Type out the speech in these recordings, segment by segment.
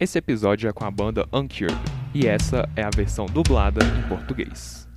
Esse episódio é com a banda Uncured, e essa é a versão dublada em português.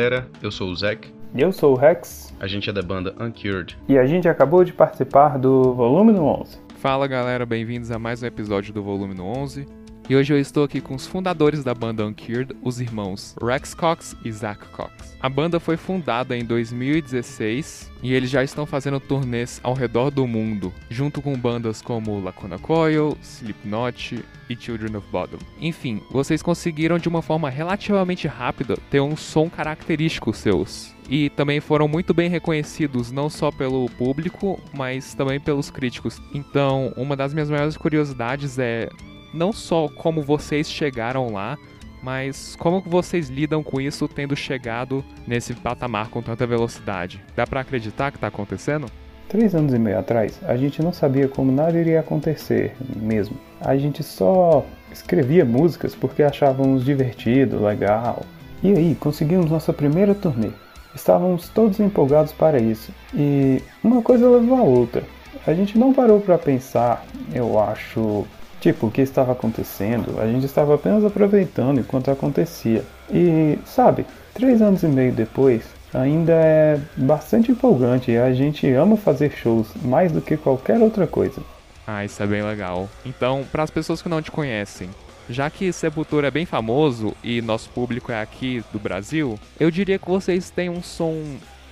Galera, eu sou o Zack. E eu sou o Rex. A gente é da banda Uncured. E a gente acabou de participar do volume 11. Fala galera, bem-vindos a mais um episódio do Volume 11. E hoje eu estou aqui com os fundadores da banda Uncured, os irmãos Rex Cox e Zach Cox. A banda foi fundada em 2016 e eles já estão fazendo turnês ao redor do mundo, junto com bandas como Lacuna Coil, Slipknot e Children of Bodom. Enfim, vocês conseguiram de uma forma relativamente rápida ter um som característico seus. E também foram muito bem reconhecidos não só pelo público, mas também pelos críticos. Então, uma das minhas maiores curiosidades é não só como vocês chegaram lá, mas como vocês lidam com isso tendo chegado nesse patamar com tanta velocidade? Dá pra acreditar que tá acontecendo? Três anos e meio atrás, a gente não sabia como nada iria acontecer mesmo. A gente só escrevia músicas porque achávamos divertido, legal. E aí, conseguimos nossa primeira turnê. Estávamos todos empolgados para isso. E uma coisa levou a outra. A gente não parou para pensar, eu acho, Tipo, o que estava acontecendo, a gente estava apenas aproveitando enquanto acontecia. E, sabe, três anos e meio depois, ainda é bastante empolgante e a gente ama fazer shows mais do que qualquer outra coisa. Ah, isso é bem legal. Então, para as pessoas que não te conhecem, já que Sepultura é bem famoso e nosso público é aqui do Brasil, eu diria que vocês têm um som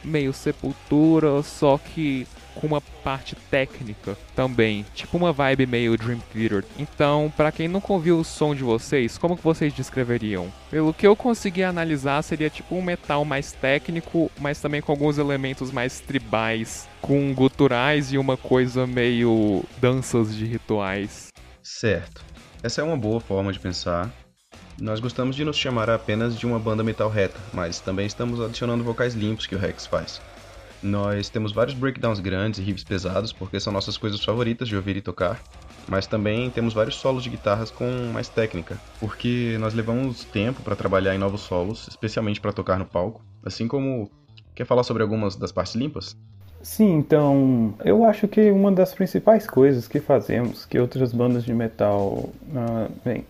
meio Sepultura, só que com uma parte técnica também, tipo uma vibe meio Dream Theater. Então, para quem nunca ouviu o som de vocês, como que vocês descreveriam? Pelo que eu consegui analisar, seria tipo um metal mais técnico, mas também com alguns elementos mais tribais, com guturais e uma coisa meio danças de rituais. Certo. Essa é uma boa forma de pensar. Nós gostamos de nos chamar apenas de uma banda metal reta, mas também estamos adicionando vocais limpos que o Rex faz. Nós temos vários breakdowns grandes e riffs pesados, porque são nossas coisas favoritas de ouvir e tocar. Mas também temos vários solos de guitarras com mais técnica, porque nós levamos tempo para trabalhar em novos solos, especialmente para tocar no palco. Assim como. Quer falar sobre algumas das partes limpas? Sim, então eu acho que uma das principais coisas que fazemos, que outras bandas de metal, uh, bem,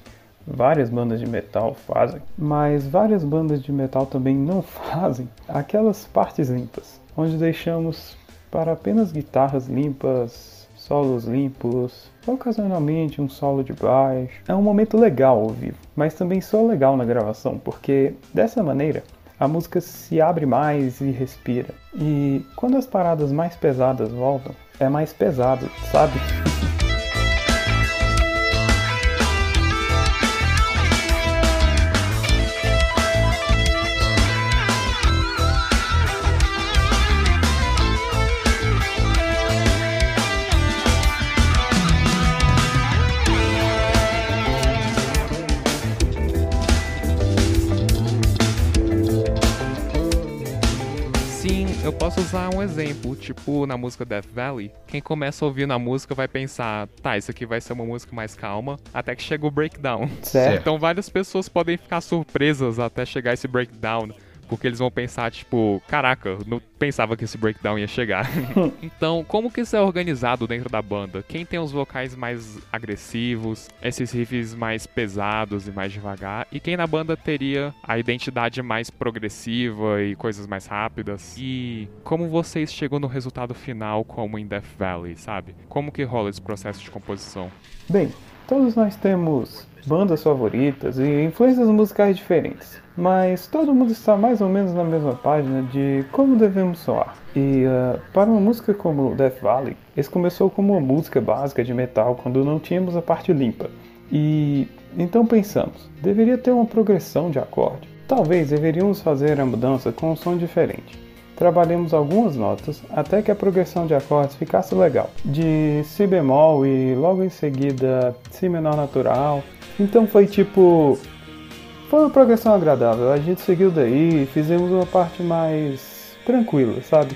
várias bandas de metal fazem, mas várias bandas de metal também não fazem aquelas partes limpas onde deixamos para apenas guitarras limpas, solos limpos, ocasionalmente um solo de baixo. É um momento legal ao vivo, mas também só legal na gravação, porque dessa maneira a música se abre mais e respira. E quando as paradas mais pesadas voltam, é mais pesado, sabe? Eu posso usar um exemplo, tipo na música Death Valley, quem começa a ouvir na música vai pensar, tá, isso aqui vai ser uma música mais calma, até que chega o breakdown. Certo. Então várias pessoas podem ficar surpresas até chegar esse breakdown. Porque eles vão pensar, tipo, caraca, não pensava que esse breakdown ia chegar. então, como que isso é organizado dentro da banda? Quem tem os vocais mais agressivos, esses riffs mais pesados e mais devagar, e quem na banda teria a identidade mais progressiva e coisas mais rápidas? E como vocês chegam no resultado final como em Death Valley, sabe? Como que rola esse processo de composição? Bem, todos nós temos bandas favoritas e influências musicais diferentes mas todo mundo está mais ou menos na mesma página de como devemos soar. E uh, para uma música como Death Valley, esse começou como uma música básica de metal quando não tínhamos a parte limpa. E então pensamos, deveria ter uma progressão de acorde. Talvez deveríamos fazer a mudança com um som diferente. Trabalhamos algumas notas até que a progressão de acordes ficasse legal, de Si bemol e logo em seguida Si menor natural. Então foi tipo foi uma progressão agradável. A gente seguiu daí e fizemos uma parte mais tranquila, sabe?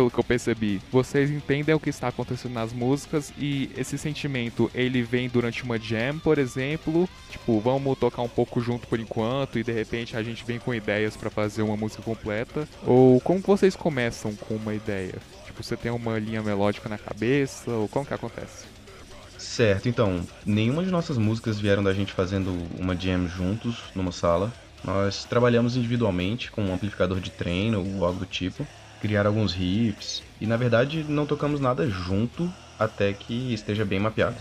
Pelo que eu percebi, vocês entendem o que está acontecendo nas músicas e esse sentimento, ele vem durante uma jam, por exemplo, tipo, vamos tocar um pouco junto por enquanto e de repente a gente vem com ideias para fazer uma música completa, ou como vocês começam com uma ideia? Tipo, você tem uma linha melódica na cabeça, ou como que acontece? Certo, então, nenhuma de nossas músicas vieram da gente fazendo uma jam juntos numa sala. Nós trabalhamos individualmente com um amplificador de treino ou algo do tipo criar alguns riffs. E na verdade não tocamos nada junto até que esteja bem mapeado.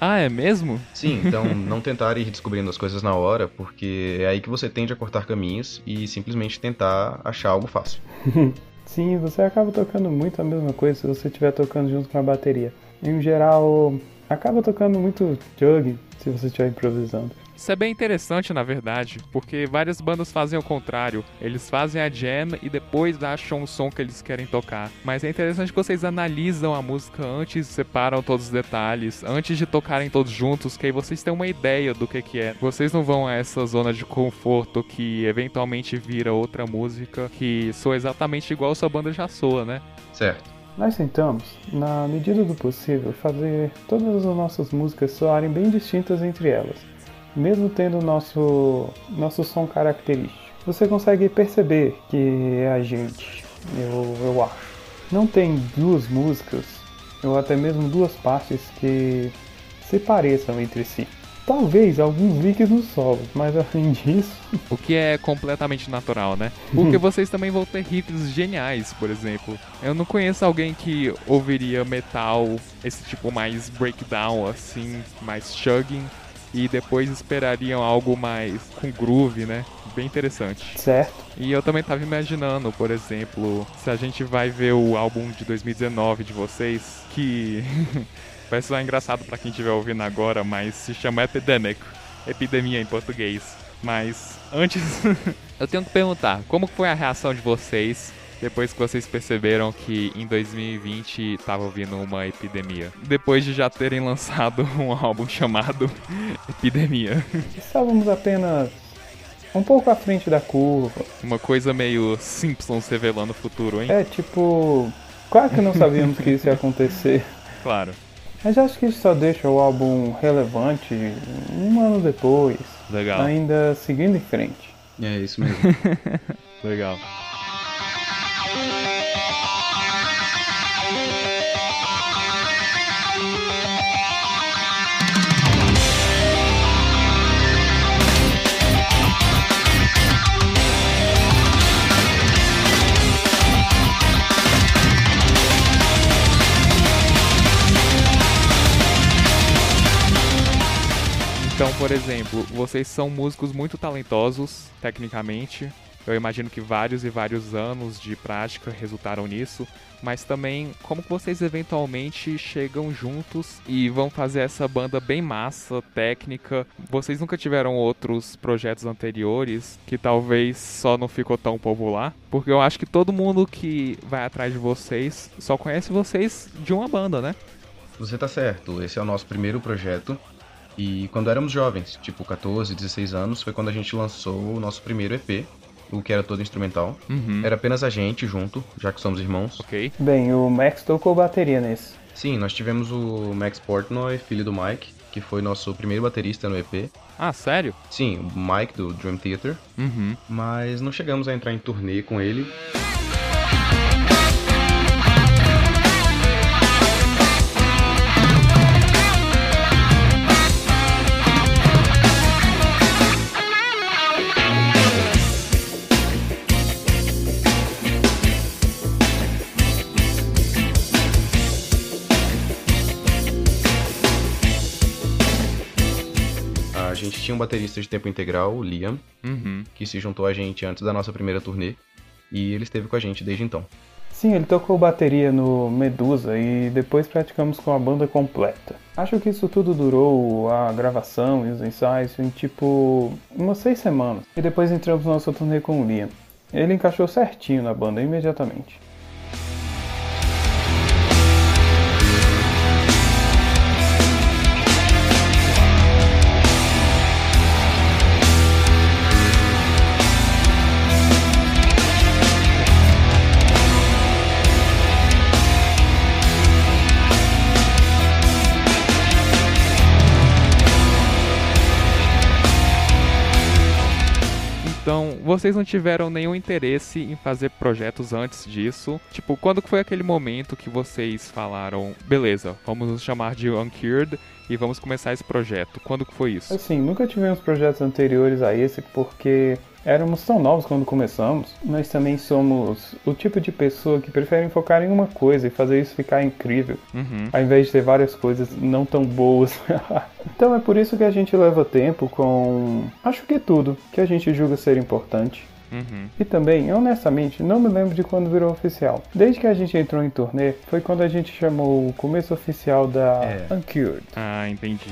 Ah, é mesmo? Sim, então não tentar ir descobrindo as coisas na hora, porque é aí que você tende a cortar caminhos e simplesmente tentar achar algo fácil. Sim, você acaba tocando muito a mesma coisa se você estiver tocando junto com a bateria. Em geral, acaba tocando muito jug se você estiver improvisando. Isso é bem interessante, na verdade, porque várias bandas fazem o contrário. Eles fazem a jam e depois acham o som que eles querem tocar. Mas é interessante que vocês analisam a música antes, separam todos os detalhes, antes de tocarem todos juntos, que aí vocês têm uma ideia do que, que é. Vocês não vão a essa zona de conforto que eventualmente vira outra música que soa exatamente igual a sua banda já soa, né? Certo. Nós tentamos, na medida do possível, fazer todas as nossas músicas soarem bem distintas entre elas mesmo tendo nosso nosso som característico. Você consegue perceber que é a gente, eu, eu acho. Não tem duas músicas, ou até mesmo duas partes que se pareçam entre si. Talvez alguns links nos solos, mas além disso. O que é completamente natural, né? Porque vocês também vão ter riffs geniais, por exemplo. Eu não conheço alguém que ouviria metal, esse tipo mais breakdown, assim, mais chugging, e depois esperariam algo mais com groove, né? Bem interessante. Certo. E eu também tava imaginando, por exemplo, se a gente vai ver o álbum de 2019 de vocês, que vai ser engraçado para quem estiver ouvindo agora, mas se chama Epidemic, epidemia em português. Mas antes, eu tenho que perguntar, como foi a reação de vocês depois que vocês perceberam que em 2020 estava vindo uma epidemia. Depois de já terem lançado um álbum chamado Epidemia. Estávamos apenas um pouco à frente da curva. Uma coisa meio Simpsons revelando o futuro, hein? É, tipo, claro que não sabíamos que isso ia acontecer. Claro. Mas acho que isso só deixa o álbum relevante um ano depois. Legal. Ainda seguindo em frente. É isso mesmo. Legal. Então, por exemplo, vocês são músicos muito talentosos, tecnicamente. Eu imagino que vários e vários anos de prática resultaram nisso, mas também como vocês eventualmente chegam juntos e vão fazer essa banda bem massa, técnica. Vocês nunca tiveram outros projetos anteriores que talvez só não ficou tão popular? Porque eu acho que todo mundo que vai atrás de vocês só conhece vocês de uma banda, né? Você tá certo, esse é o nosso primeiro projeto. E quando éramos jovens, tipo 14, 16 anos, foi quando a gente lançou o nosso primeiro EP, o que era todo instrumental. Uhum. Era apenas a gente junto, já que somos irmãos. Ok. Bem, o Max tocou bateria nesse. Sim, nós tivemos o Max Portnoy, filho do Mike, que foi nosso primeiro baterista no EP. Ah, sério? Sim, o Mike do Dream Theater. Uhum. Mas não chegamos a entrar em turnê com ele. Tinha um baterista de tempo integral, o Liam, Uhum. que se juntou a gente antes da nossa primeira turnê. E ele esteve com a gente desde então. Sim, ele tocou bateria no Medusa e depois praticamos com a banda completa. Acho que isso tudo durou a gravação e os ensaios em tipo umas seis semanas. E depois entramos na nossa turnê com o Liam. Ele encaixou certinho na banda imediatamente. Vocês não tiveram nenhum interesse em fazer projetos antes disso? Tipo, quando foi aquele momento que vocês falaram, beleza, vamos nos chamar de Uncured e vamos começar esse projeto? Quando que foi isso? Assim, nunca tivemos projetos anteriores a esse porque éramos tão novos quando começamos. Nós também somos o tipo de pessoa que preferem focar em uma coisa e fazer isso ficar incrível, Uhum. ao invés de ter várias coisas não tão boas. então é por isso que a gente leva tempo com, acho que tudo que a gente julga ser importante. Uhum. E também, honestamente, não me lembro de quando virou oficial. Desde que a gente entrou em turnê, foi quando a gente chamou o começo oficial da É. Uncured. Ah, entendi.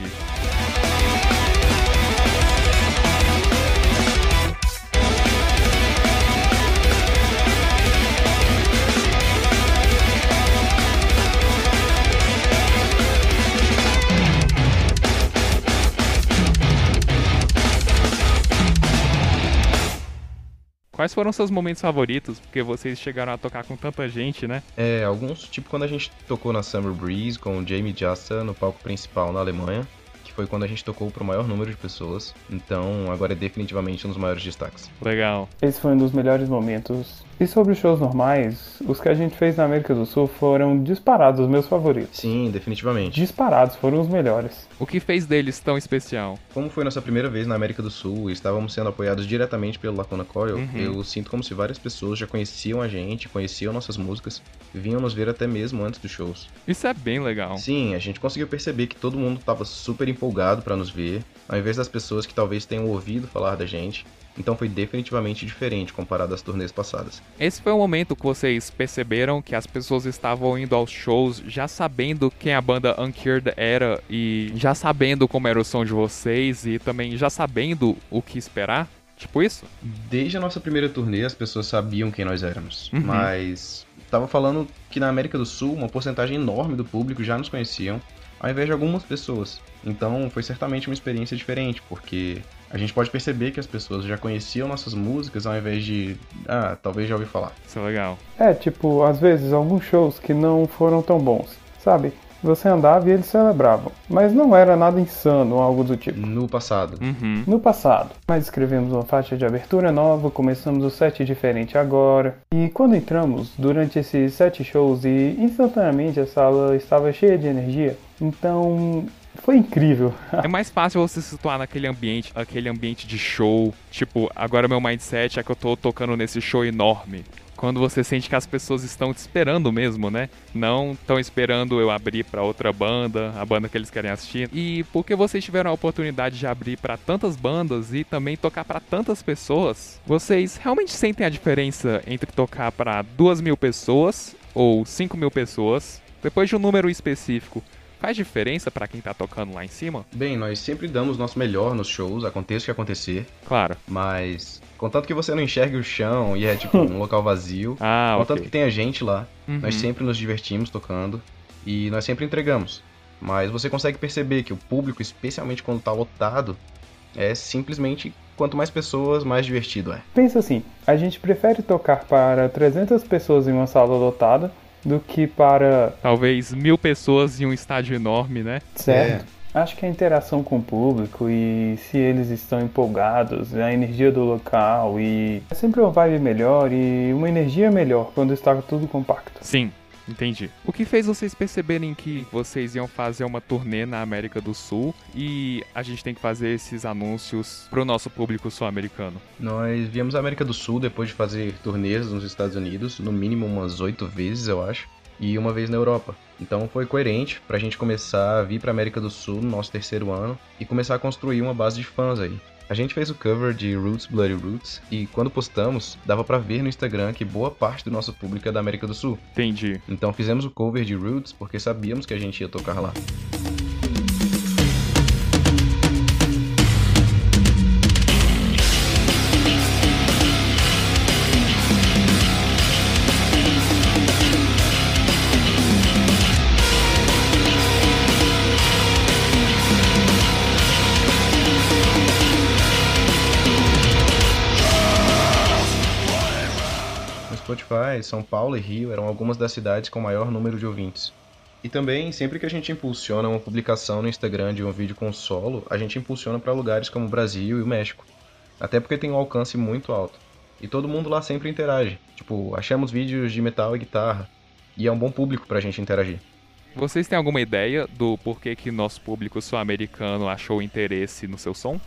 Quais foram seus momentos favoritos? Porque vocês chegaram a tocar com tanta gente, né? É, alguns, tipo quando a gente tocou na Summer Breeze com o Jamie Jasta no palco principal na Alemanha, que foi quando a gente tocou pro maior número de pessoas. Então, agora é definitivamente um dos maiores destaques. Legal. Esse foi um dos melhores momentos. E sobre os shows normais, os que a gente fez na América do Sul foram disparados os meus favoritos. Sim, definitivamente. Disparados, foram os melhores. O que fez deles tão especial? Como foi nossa primeira vez na América do Sul e estávamos sendo apoiados diretamente pelo Lacuna Coil, Uhum. eu sinto como se várias pessoas já conheciam a gente, conheciam nossas músicas, vinham nos ver até mesmo antes dos shows. Isso é bem legal. Sim, a gente conseguiu perceber que todo mundo estava super empolgado para nos ver, ao invés das pessoas que talvez tenham ouvido falar da gente. Então foi definitivamente diferente comparado às turnês passadas. Esse foi o momento que vocês perceberam que as pessoas estavam indo aos shows já sabendo quem a banda Uncured era e já sabendo como era o som de vocês e também já sabendo o que esperar? Tipo isso? Desde a nossa primeira turnê, as pessoas sabiam quem nós éramos, Uhum. mas tava falando que na América do Sul, uma porcentagem enorme do público já nos conheciam, ao invés de algumas pessoas. Então foi certamente uma experiência diferente, porque a gente pode perceber que as pessoas já conheciam nossas músicas ao invés de, ah, talvez já ouvi falar. Isso é legal. É, tipo, às vezes alguns shows que não foram tão bons, sabe? Você andava e eles celebravam, mas não era nada insano ou algo do tipo. No passado. Uhum. No passado, nós escrevemos uma faixa de abertura nova, começamos o set diferente agora. E quando entramos, durante esses sete shows, e instantaneamente a sala estava cheia de energia, então foi incrível. É mais fácil você se situar naquele ambiente, aquele ambiente de show. Tipo, agora meu mindset é que eu tô tocando nesse show enorme. Quando você sente que as pessoas estão te esperando mesmo, né? Não estão esperando eu abrir pra outra banda, a banda que eles querem assistir. E porque vocês tiveram a oportunidade de abrir pra tantas bandas e também tocar pra tantas pessoas, vocês realmente sentem a diferença entre tocar pra duas mil pessoas ou cinco mil pessoas, depois de um número específico? Faz diferença pra quem tá tocando lá em cima? Bem, nós sempre damos nosso melhor nos shows, aconteça o que acontecer, Claro. mas contanto que você não enxergue o chão e é tipo um local vazio, Ah, contanto ok. que tenha gente lá, Uhum. nós sempre nos divertimos tocando e nós sempre entregamos. Mas você consegue perceber que o público, especialmente quando tá lotado, é simplesmente quanto mais pessoas, mais divertido é. Pensa assim, a gente prefere tocar para 300 pessoas em uma sala lotada do que para Talvez mil pessoas em um estádio enorme, né? Certo. Acho que a interação com o público e se eles estão empolgados, a energia do local e é sempre uma vibe melhor e uma energia melhor quando está tudo compacto. Sim, entendi. O que fez vocês perceberem que vocês iam fazer uma turnê na América do Sul e a gente tem que fazer esses anúncios pro nosso público sul-americano? Nós viemos à América do Sul depois de fazer turnês nos Estados Unidos, no mínimo umas oito vezes, eu acho, e uma vez na Europa. Então foi coerente pra gente começar a vir pra América do Sul no nosso terceiro ano e começar a construir uma base de fãs aí. A gente fez o cover de Roots Bloody Roots e quando postamos, dava pra ver no Instagram que boa parte do nosso público é da América do Sul. Entendi. Então fizemos o cover de Roots porque sabíamos que a gente ia tocar lá. Spotify, São Paulo e Rio eram algumas das cidades com maior número de ouvintes. E também, sempre que a gente impulsiona uma publicação no Instagram de um vídeo com solo, a gente impulsiona para lugares como o Brasil e o México. Até porque tem um alcance muito alto. E todo mundo lá sempre interage. Tipo, achamos vídeos de metal e guitarra. E é um bom público pra gente interagir. Vocês têm alguma ideia do porquê que nosso público sul-americano achou interesse no seu som?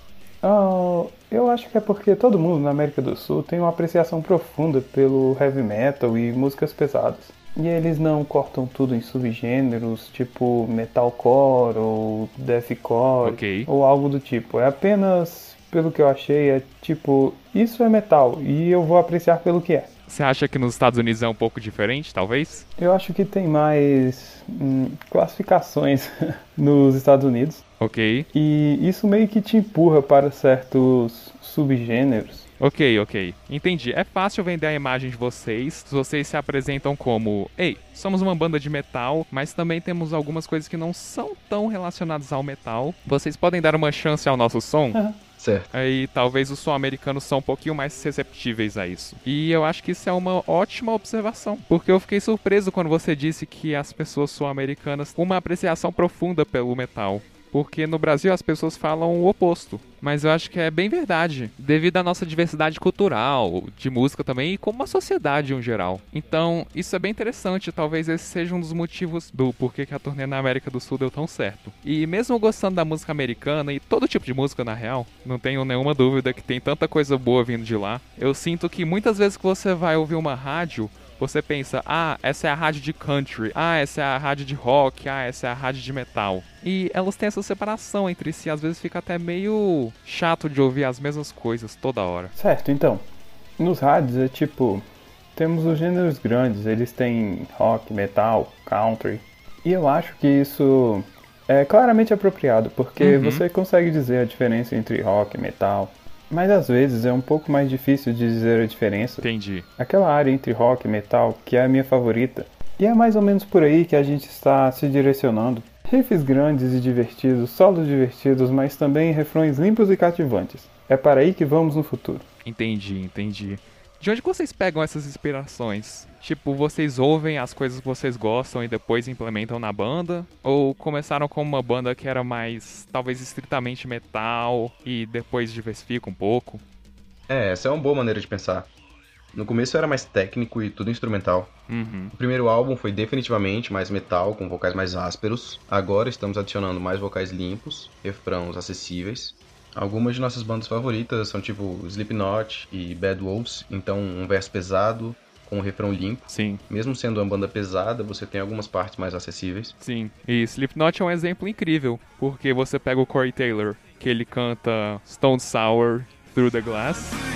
Ah, eu acho que é porque todo mundo na América do Sul tem uma apreciação profunda pelo heavy metal e músicas pesadas. E eles não cortam tudo em subgêneros, tipo metalcore ou deathcore Ok. ou algo do tipo. É apenas, pelo que eu achei, é tipo, isso é metal e eu vou apreciar pelo que é. Você acha que nos Estados Unidos é um pouco diferente, talvez? Eu acho que tem mais hum, classificações nos Estados Unidos Ok. e isso meio que te empurra para certos subgêneros. Ok, ok. Entendi. É fácil vender a imagem de vocês. Vocês se apresentam como: Ei, somos uma banda de metal, mas também temos algumas coisas que não são tão relacionadas ao metal. Vocês podem dar uma chance ao nosso som? Certo. Aí talvez os sul-americanos são um pouquinho mais receptíveis a isso. E eu acho que isso é uma ótima observação, porque eu fiquei surpreso quando você disse que as pessoas sul-americanas têm uma apreciação profunda pelo metal. Porque no Brasil as pessoas falam o oposto. Mas eu acho que é bem verdade, devido à nossa diversidade cultural, de música também, e como a sociedade em geral. Então, isso é bem interessante, talvez esse seja um dos motivos do porquê que a turnê na América do Sul deu tão certo. E mesmo gostando da música americana e todo tipo de música na real, não tenho nenhuma dúvida que tem tanta coisa boa vindo de lá. Eu sinto que muitas vezes que você vai ouvir uma rádio, você pensa, ah, essa é a rádio de country, ah, essa é a rádio de rock, ah, essa é a rádio de metal. E elas têm essa separação entre si, às vezes fica até meio chato de ouvir as mesmas coisas toda hora. Certo, então, nos rádios é tipo, temos os gêneros grandes, eles têm rock, metal, country. E eu acho que isso é claramente apropriado, porque Uhum. você consegue dizer a diferença entre rock e metal. Mas às vezes é um pouco mais difícil de dizer a diferença. Entendi. Aquela área entre rock e metal, que é a minha favorita. E é mais ou menos por aí que a gente está se direcionando. Riffs grandes e divertidos, solos divertidos, mas também refrões limpos e cativantes. É para aí que vamos no futuro. Entendi, entendi. De onde vocês pegam essas inspirações? Tipo, vocês ouvem as coisas que vocês gostam e depois implementam na banda? Ou começaram com uma banda que era mais, talvez, estritamente metal e depois diversifica um pouco? É, essa é uma boa maneira de pensar. No começo era mais técnico e tudo instrumental. Uhum. O primeiro álbum foi definitivamente mais metal, com vocais mais ásperos. Agora estamos adicionando mais vocais limpos, refrãos acessíveis. Algumas de nossas bandas favoritas são tipo Slipknot e Bad Wolves, então um verso pesado com um refrão limpo. Sim, Mesmo sendo uma banda pesada, você tem algumas partes mais acessíveis. sim. E Slipknot é um exemplo incrível, porque você pega o Corey Taylor, que ele canta Stone Sour Through the Glass.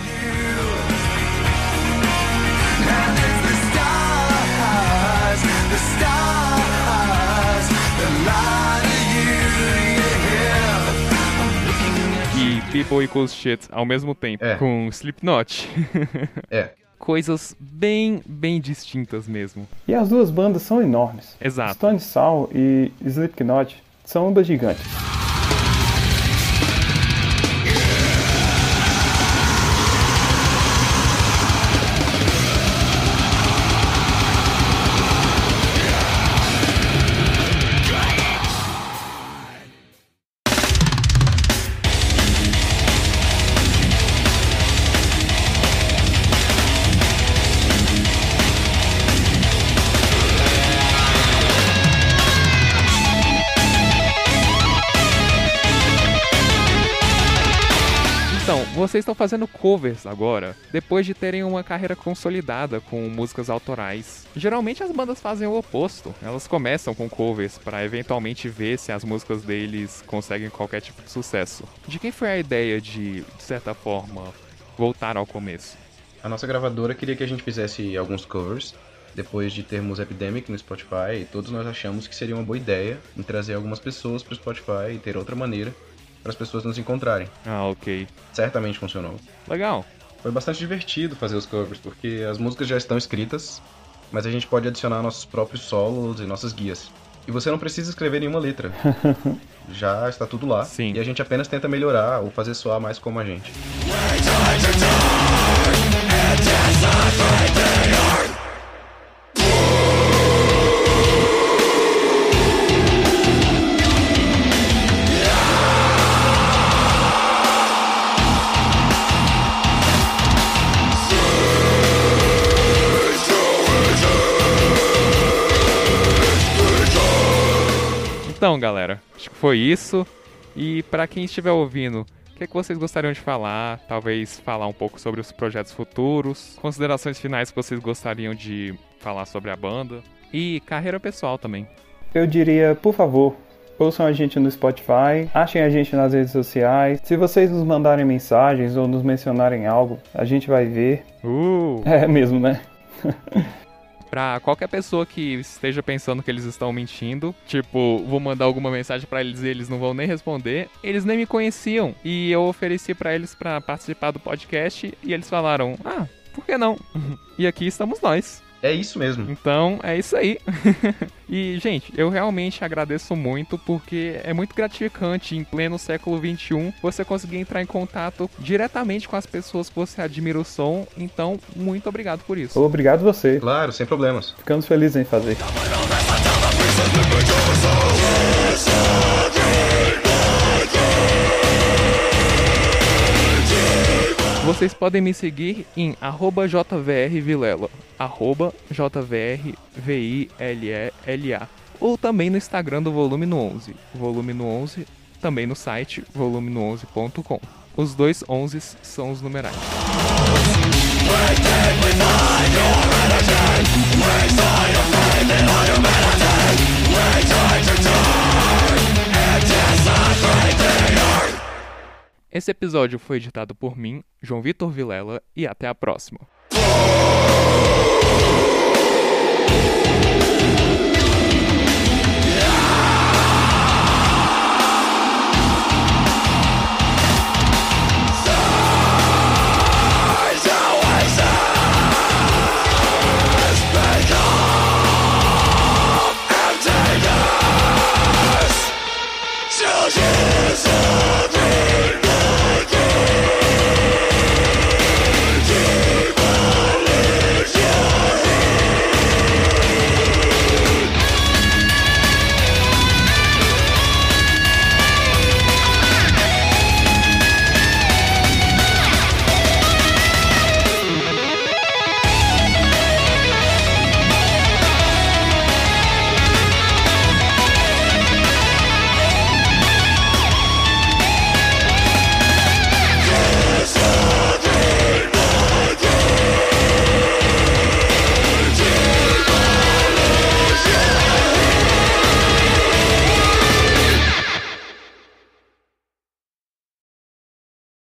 People Equals Shit ao mesmo tempo, É. com Slipknot. É, Coisas bem, bem distintas mesmo. E as duas bandas são enormes. Exato. Stone Sour e Slipknot são ambas gigantes. Vocês estão fazendo covers agora, depois de terem uma carreira consolidada com músicas autorais. Geralmente as bandas fazem o oposto. Elas começam com covers para eventualmente ver se as músicas deles conseguem qualquer tipo de sucesso. De quem foi a ideia de, de certa forma, voltar ao começo? A nossa gravadora queria que a gente fizesse alguns covers. Depois de termos Epidemic no Spotify, todos nós achamos que seria uma boa ideia em trazer algumas pessoas para o Spotify e ter outra maneira para as pessoas nos encontrarem. Ah, ok. Certamente funcionou. Legal. Foi bastante divertido fazer os covers, porque as músicas já estão escritas, mas a gente pode adicionar nossos próprios solos e nossas guias. E você não precisa escrever nenhuma letra. já está tudo lá. Sim. E a gente apenas tenta melhorar ou fazer soar mais como a gente. Então, galera, acho que foi isso. E para quem estiver ouvindo, o que, é que vocês gostariam de falar? Talvez falar um pouco sobre os projetos futuros, considerações finais que vocês gostariam de falar sobre a banda e carreira pessoal também. Eu diria, por favor, ouçam a gente no Spotify, achem a gente nas redes sociais. Se vocês nos mandarem mensagens ou nos mencionarem algo, a gente vai ver. Uh! É mesmo, né? Pra qualquer pessoa que esteja pensando que eles estão mentindo, tipo, vou mandar alguma mensagem para eles e eles não vão nem responder, eles nem me conheciam. E eu ofereci para eles para participar do podcast e eles falaram: "Ah, por que não?" e aqui estamos nós. É isso mesmo. Então, é isso aí. e, gente, eu realmente agradeço muito porque é muito gratificante em pleno século XXI você conseguir entrar em contato diretamente com as pessoas que você admira o som. Então, muito obrigado por isso. Obrigado você. Claro, sem problemas. Ficamos felizes em fazer. Vocês podem me seguir em arroba jvrvilela, arroba jvrvillela, ou também no Instagram do Volume no 11, Volume no 11, também no site volumeno11.com. Os dois 11 são os numerais. Esse episódio foi editado por mim, João Vitor Vilela, e até a próxima.